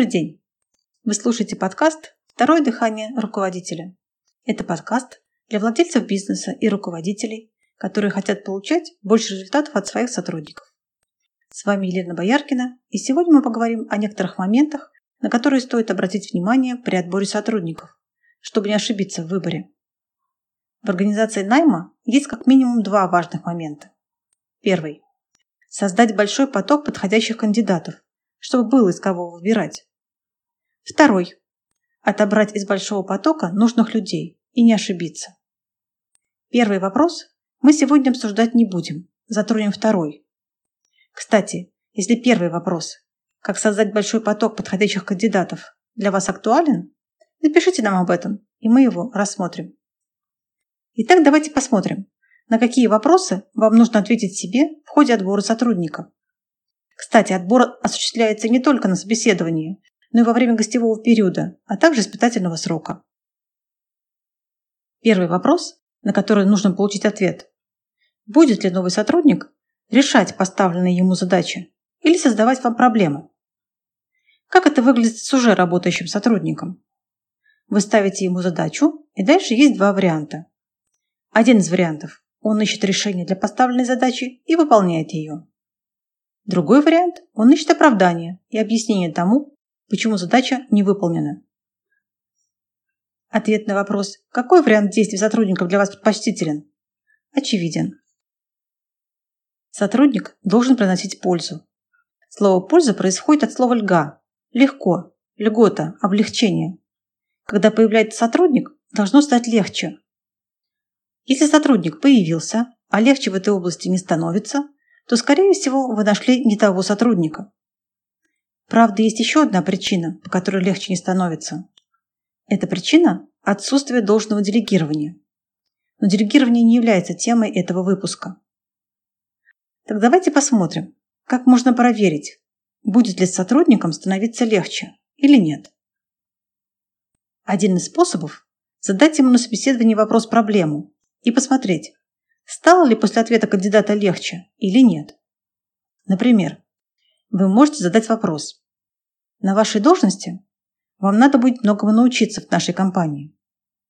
Добрый день! Вы слушаете подкаст «Второе дыхание руководителя». Это подкаст для владельцев бизнеса и руководителей, которые хотят получать больше результатов от своих сотрудников. С вами Елена Бояркина, и сегодня мы поговорим о некоторых моментах, на которые стоит обратить внимание при отборе сотрудников, чтобы не ошибиться в выборе. В организации найма есть как минимум два важных момента. Первый. Создать большой поток подходящих кандидатов, чтобы было из кого выбирать. Второй. Отобрать из большого потока нужных людей и не ошибиться. Первый вопрос мы сегодня обсуждать не будем, затронем второй. Кстати, если первый вопрос как создать большой поток подходящих кандидатов, для вас актуален? Напишите нам об этом, и мы его рассмотрим. Итак, давайте посмотрим, на какие вопросы вам нужно ответить себе в ходе отбора сотрудника. Кстати, отбор осуществляется не только на собеседовании, но и во время гостевого периода, а также испытательного срока. Первый вопрос, на который нужно получить ответ. Будет ли новый сотрудник решать поставленные ему задачи или создавать вам проблемы? Как это выглядит с уже работающим сотрудником? Вы ставите ему задачу, и дальше есть два варианта. Один из вариантов – он ищет решение для поставленной задачи и выполняет ее. Другой вариант – он ищет оправдание и объяснение тому, почему задача не выполнена. Ответ на вопрос «Какой вариант действий сотрудников для вас предпочтителен?» очевиден. Сотрудник должен приносить пользу. Слово «польза» происходит от слова «льга», Легко, льгота, облегчение. Когда появляется сотрудник, должно стать легче. Если сотрудник появился, а легче в этой области не становится, то, скорее всего, вы нашли не того сотрудника. Правда, есть еще одна причина, по которой легче не становится. Эта причина – отсутствие должного делегирования. Но делегирование не является темой этого выпуска. Так давайте посмотрим, как можно проверить, будет ли сотрудникам становиться легче или нет. Один из способов – задать ему на собеседовании вопрос-проблему и посмотреть, стало ли после ответа кандидата легче или нет. Например, вы можете задать вопрос. На вашей должности вам надо будет многому научиться в нашей компании.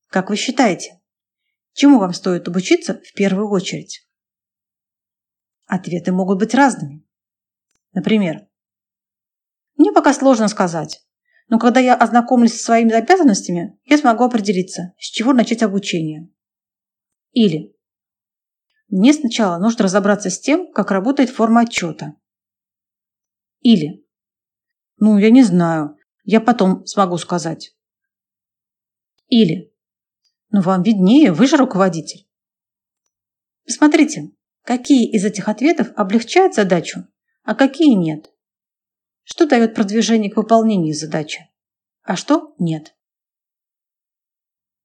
Как вы считаете, чему вам стоит обучиться в первую очередь? Ответы могут быть разными. Например, мне пока сложно сказать. Но когда я ознакомлюсь со своими обязанностями, я смогу определиться, с чего начать обучение. Или мне сначала нужно разобраться с тем, как работает форма отчета. Или ну, я не знаю, я потом смогу сказать. Или ну, вам виднее, вы же руководитель. Посмотрите, какие из этих ответов облегчают задачу, а какие нет. Что дает продвижение к выполнению задачи, а что нет.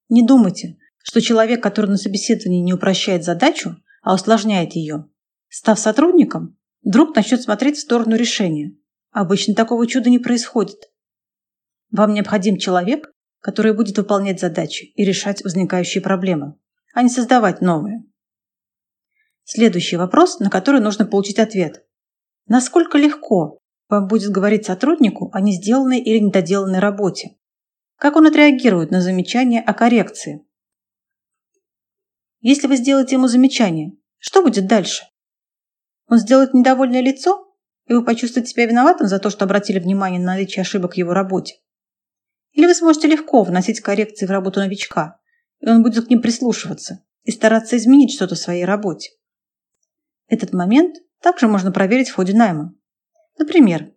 Не думайте, что человек, который на собеседовании не упрощает задачу, а усложняет ее, став сотрудником, вдруг начнет смотреть в сторону решения. Обычно такого чуда не происходит. Вам необходим человек, который будет выполнять задачи и решать возникающие проблемы, а не создавать новые. Следующий вопрос, на который нужно получить ответ. Насколько легко вам будет говорить сотруднику о не сделанной или недоделанной работе. Как он отреагирует на замечание о коррекции? Если вы сделаете ему замечание, что будет дальше? Он сделает недовольное лицо, и вы почувствуете себя виноватым за то, что обратили внимание на наличие ошибок в его работе? Или вы сможете легко вносить коррекции в работу новичка, и он будет к ним прислушиваться и стараться изменить что-то в своей работе? Этот момент также можно проверить в ходе найма. Например,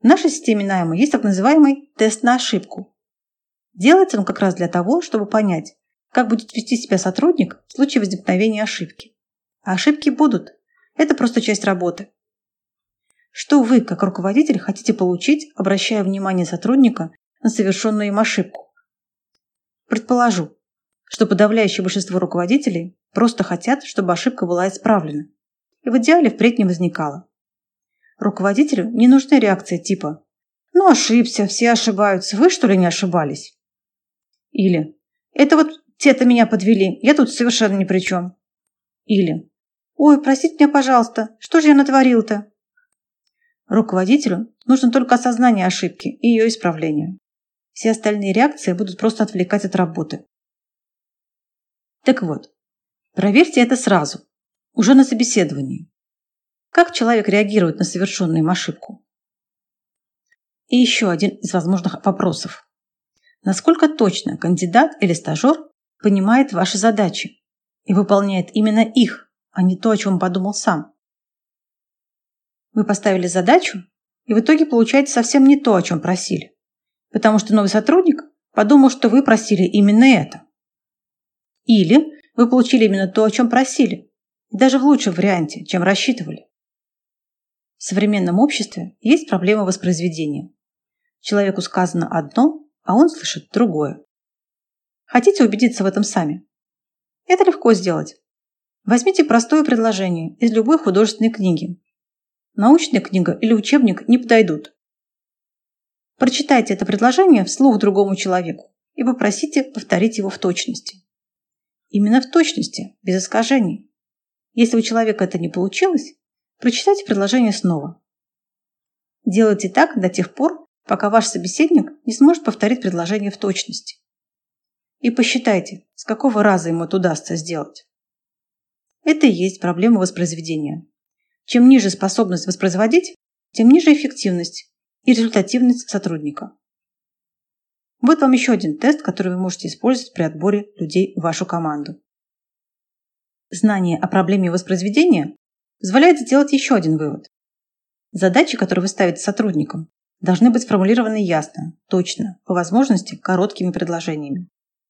в нашей системе найма есть так называемый тест на ошибку. Делается он как раз для того, чтобы понять, как будет вести себя сотрудник в случае возникновения ошибки. А ошибки будут. Это просто часть работы. Что вы, как руководитель, хотите получить, обращая внимание сотрудника на совершенную им ошибку? Предположу, что подавляющее большинство руководителей просто хотят, чтобы ошибка была исправлена. И в идеале впредь не возникала. Руководителю не нужны реакции типа «Ну, ошибся, все ошибаются, вы что ли не ошибались?» Или «Это вот те-то меня подвели, я тут совершенно ни при чем». Или «Ой, простите меня, пожалуйста, что же я натворил-то?» Руководителю нужно только осознание ошибки и ее исправление. Все остальные реакции будут просто отвлекать от работы. Так вот, проверьте это сразу, уже на собеседовании. Как человек реагирует на совершенную им ошибку? И еще один из возможных вопросов. Насколько точно кандидат или стажер понимает ваши задачи и выполняет именно их, а не то, о чем подумал сам? Вы поставили задачу, и в итоге получаете совсем не то, о чем просили, потому что новый сотрудник подумал, что вы просили именно это. Или вы получили именно то, о чем просили, даже в лучшем варианте, чем рассчитывали. В современном обществе есть проблема воспроизведения. Человеку сказано одно, а он слышит другое. Хотите убедиться в этом сами? Это легко сделать. Возьмите простое предложение из любой художественной книги научная книга или учебник не подойдут. Прочитайте это предложение вслух другому человеку и попросите повторить его в точности. Именно в точности, без искажений. Если у человека это не получилось, прочитайте предложение снова. Делайте так до тех пор, пока ваш собеседник не сможет повторить предложение в точности. И посчитайте, с какого раза ему это удастся сделать. Это и есть проблема воспроизведения. Чем ниже способность воспроизводить, тем ниже эффективность и результативность сотрудника. Вот вам еще один тест, который вы можете использовать при отборе людей в вашу команду. Знание о проблеме воспроизведения позволяет сделать еще один вывод. Задачи, которые вы ставите сотрудникам, должны быть сформулированы ясно, точно, по возможности короткими предложениями.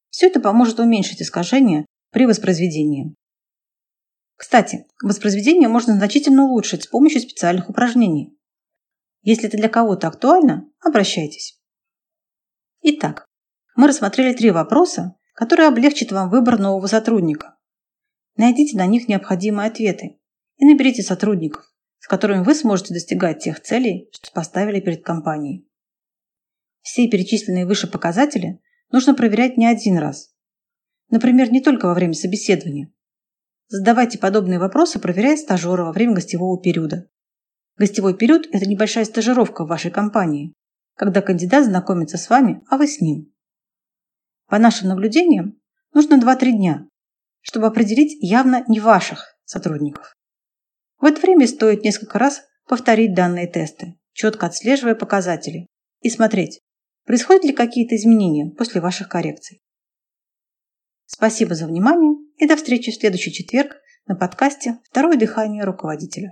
Все это поможет уменьшить искажения при воспроизведении. Кстати, воспроизведение можно значительно улучшить с помощью специальных упражнений. Если это для кого-то актуально, обращайтесь. Итак, мы рассмотрели три вопроса, которые облегчат вам выбор нового сотрудника. Найдите на них необходимые ответы и наберите сотрудников, с которыми вы сможете достигать тех целей, что поставили перед компанией. Все перечисленные выше показатели нужно проверять не один раз. Например, не только во время собеседования, Задавайте подобные вопросы, проверяя стажера во время гостевого периода. Гостевой период – это небольшая стажировка в вашей компании, когда кандидат знакомится с вами, а вы с ним. По нашим наблюдениям, нужно 2-3 дня, чтобы определить явно не ваших сотрудников. В это время стоит несколько раз повторить данные тесты, четко отслеживая показатели, и смотреть, происходят ли какие-то изменения после ваших коррекций. Спасибо за внимание и до встречи в следующий четверг на подкасте «Второе дыхание руководителя».